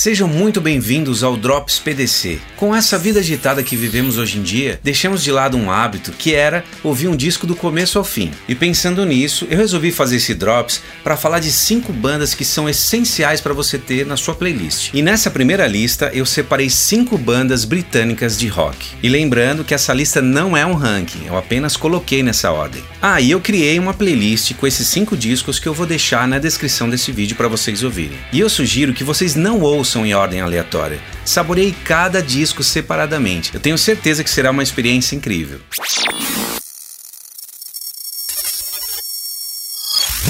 Sejam muito bem-vindos ao Drops PDC. Com essa vida agitada que vivemos hoje em dia, deixamos de lado um hábito que era ouvir um disco do começo ao fim. E pensando nisso, eu resolvi fazer esse Drops para falar de cinco bandas que são essenciais para você ter na sua playlist. E nessa primeira lista eu separei cinco bandas britânicas de rock. E lembrando que essa lista não é um ranking, eu apenas coloquei nessa ordem. Ah, e eu criei uma playlist com esses cinco discos que eu vou deixar na descrição desse vídeo para vocês ouvirem. E eu sugiro que vocês não ouçam em ordem aleatória. Saboreie cada disco separadamente. Eu tenho certeza que será uma experiência incrível.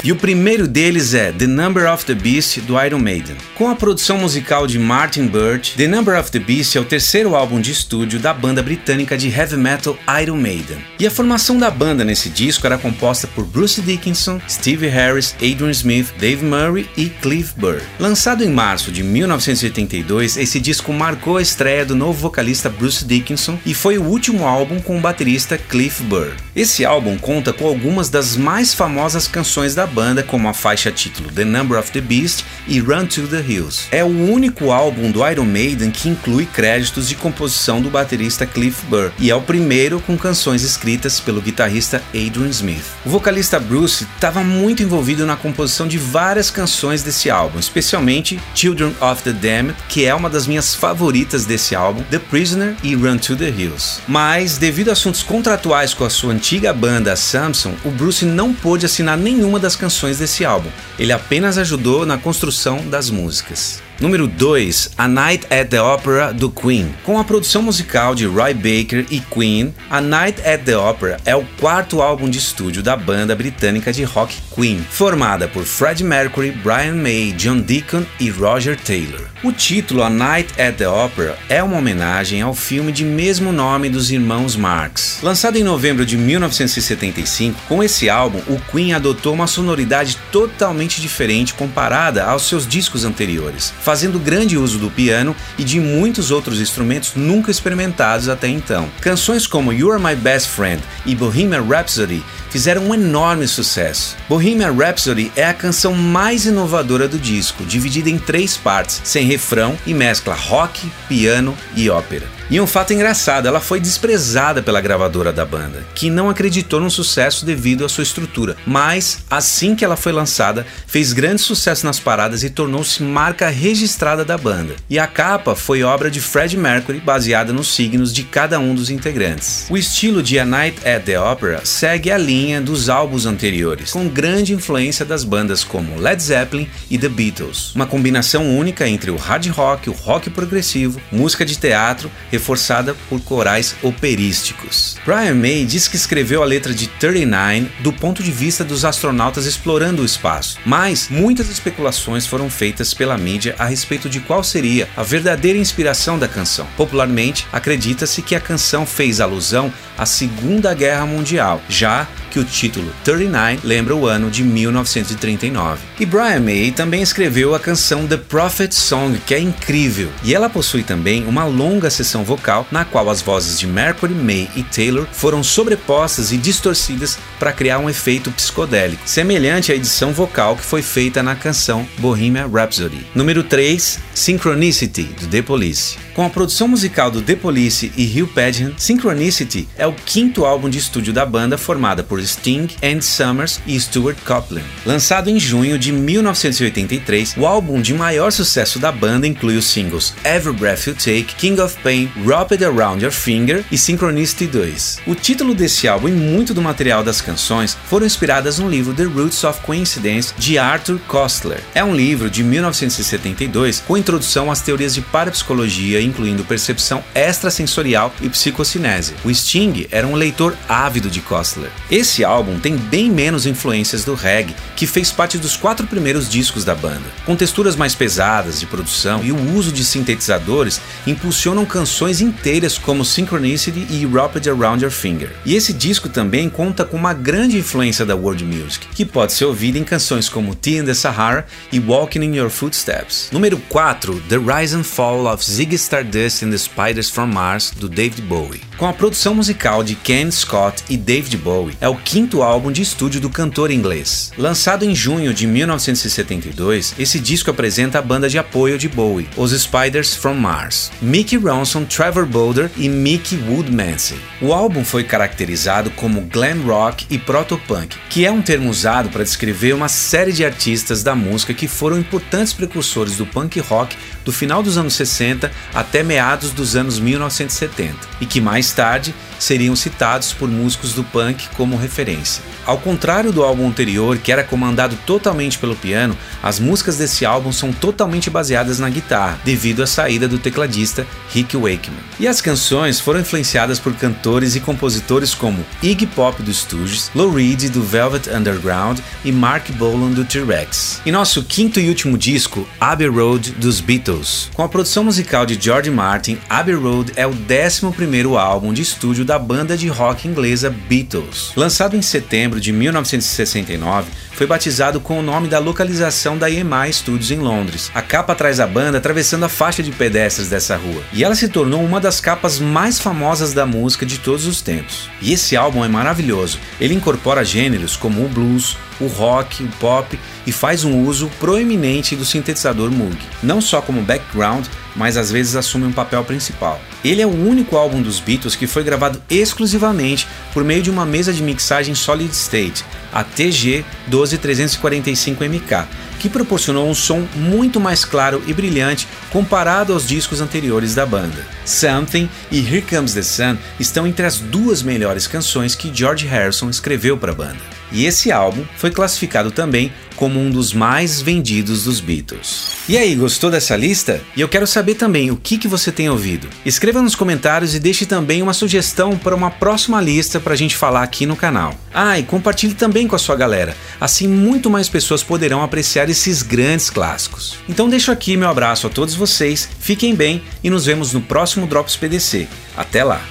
E o primeiro deles é The Number of the Beast do Iron Maiden. Com a produção musical de Martin Birch, The Number of the Beast é o terceiro álbum de estúdio da banda britânica de heavy metal Iron Maiden. E a formação da banda nesse disco era composta por Bruce Dickinson, Steve Harris, Adrian Smith, Dave Murray e Cliff Burr. Lançado em março de 1982, esse disco marcou a estreia do novo vocalista Bruce Dickinson e foi o último álbum com o baterista Cliff Burr. Esse álbum conta com algumas das mais famosas canções da banda, como a faixa título The Number of the Beast e Run to the Hills. É o único álbum do Iron Maiden que inclui créditos de composição do baterista Cliff Burr e é o primeiro com canções escritas pelo guitarrista Adrian Smith. O vocalista Bruce estava muito envolvido na composição de várias canções desse álbum, especialmente Children of the Damned, que é uma das minhas favoritas desse álbum, The Prisoner e Run to the Hills. Mas, devido a assuntos contratuais com a sua antiga banda Samson, o Bruce não pôde assinar nenhuma das canções desse álbum. Ele apenas ajudou na construção das músicas. Número 2, A Night at the Opera do Queen. Com a produção musical de Roy Baker e Queen, A Night at the Opera é o quarto álbum de estúdio da banda britânica de rock Queen, formada por Freddie Mercury, Brian May, John Deacon e Roger Taylor. O título A Night at the Opera é uma homenagem ao filme de mesmo nome dos irmãos Marx. Lançado em novembro de 1975, com esse álbum, o Queen adotou uma sonoridade totalmente diferente comparada aos seus discos anteriores fazendo grande uso do piano e de muitos outros instrumentos nunca experimentados até então. Canções como You Are My Best Friend e Bohemian Rhapsody fizeram um enorme sucesso. Bohemian Rhapsody é a canção mais inovadora do disco, dividida em três partes, sem refrão e mescla rock, piano e ópera. E um fato engraçado, ela foi desprezada pela gravadora da banda, que não acreditou no sucesso devido à sua estrutura, mas assim que ela foi lançada, fez grande sucesso nas paradas e tornou-se marca registrada da banda. E a capa foi obra de Freddie Mercury, baseada nos signos de cada um dos integrantes. O estilo de A Night at the Opera segue a linha dos álbuns anteriores, com grande influência das bandas como Led Zeppelin e The Beatles. Uma combinação única entre o hard rock, o rock progressivo, música de teatro, reforçada por corais operísticos. Brian May diz que escreveu a letra de 39 do ponto de vista dos astronautas explorando o espaço, mas muitas especulações foram feitas pela mídia a respeito de qual seria a verdadeira inspiração da canção. Popularmente, acredita-se que a canção fez alusão à Segunda Guerra Mundial, já que o título 39 lembra o ano de 1939. E Brian May também escreveu a canção The Prophet Song, que é incrível, e ela possui também uma longa sessão vocal na qual as vozes de Mercury, May e Taylor foram sobrepostas e distorcidas para criar um efeito psicodélico, semelhante à edição vocal que foi feita na canção Bohemian Rhapsody. Número 3, Synchronicity, do The Police. Com a produção musical do The Police e Hugh Padgham, Synchronicity é o quinto álbum de estúdio da banda formada por Sting, Andy Summers e Stuart Copeland. Lançado em junho de 1983, o álbum de maior sucesso da banda inclui os singles Every Breath You Take, King of Pain, Wrap It Around Your Finger e Synchronicity 2. O título desse álbum e muito do material das canções foram inspiradas no livro The Roots of Coincidence de Arthur Koestler. É um livro de 1972 com introdução às teorias de parapsicologia, incluindo percepção extrasensorial e psicocinese. O Sting era um leitor ávido de Koestler. Esse álbum tem bem menos influências do reggae, que fez parte dos quatro primeiros discos da banda. Com texturas mais pesadas de produção e o uso de sintetizadores, impulsionam canções inteiras como Synchronicity e Wrapped Around Your Finger. E esse disco também conta com uma grande influência da world music, que pode ser ouvida em canções como Tea in the Sahara e Walking in Your Footsteps. Número 4, The Rise and Fall of Ziggy Stardust and the Spiders from Mars, do David Bowie. Com a produção musical de Ken Scott e David Bowie, é o quinto álbum de estúdio do cantor inglês. Lançado em junho de 1972, esse disco apresenta a banda de apoio de Bowie, os Spiders from Mars, Mickey Ronson, Trevor Boulder e Mickey Woodmansey. O álbum foi caracterizado como glam rock e proto-punk, que é um termo usado para descrever uma série de artistas da música que foram importantes precursores do punk rock do final dos anos 60 até meados dos anos 1970, e que mais tarde seriam citados por músicos do punk como referência. Ao contrário do álbum anterior, que era comandado totalmente pelo piano, as músicas desse álbum são totalmente baseadas na guitarra, devido à saída do tecladista Rick Wakeman. E as canções foram influenciadas por cantores e compositores como Iggy Pop do Stooges, Lou Reed do Velvet Underground e Mark Bolan do T-Rex. E nosso quinto e último disco, Abbey Road dos Beatles. Com a produção musical de George Martin, Abbey Road é o 11 primeiro álbum de estúdio da banda de rock inglesa Beatles. Lançado em setembro de 1969, foi batizado com o nome da localização da EMI Studios em Londres. A capa traz a banda atravessando a faixa de pedestres dessa rua, e ela se tornou uma das capas mais famosas da música de todos os tempos. E esse álbum é maravilhoso. Ele incorpora gêneros como o blues, o rock, o pop e faz um uso proeminente do sintetizador Moog, não só como background, mas às vezes assume um papel principal. Ele é o único álbum dos Beatles que foi gravado exclusivamente por meio de uma mesa de mixagem Solid State, a TG 12345MK, que proporcionou um som muito mais claro e brilhante comparado aos discos anteriores da banda. Something e Here Comes the Sun estão entre as duas melhores canções que George Harrison escreveu para a banda. E esse álbum foi classificado também como um dos mais vendidos dos Beatles. E aí, gostou dessa lista? E eu quero saber também o que, que você tem ouvido. Escreva nos comentários e deixe também uma sugestão para uma próxima lista para a gente falar aqui no canal. Ah, e compartilhe também com a sua galera, assim muito mais pessoas poderão apreciar esses grandes clássicos. Então deixo aqui meu abraço a todos vocês, fiquem bem e nos vemos no próximo Drops PDC. Até lá!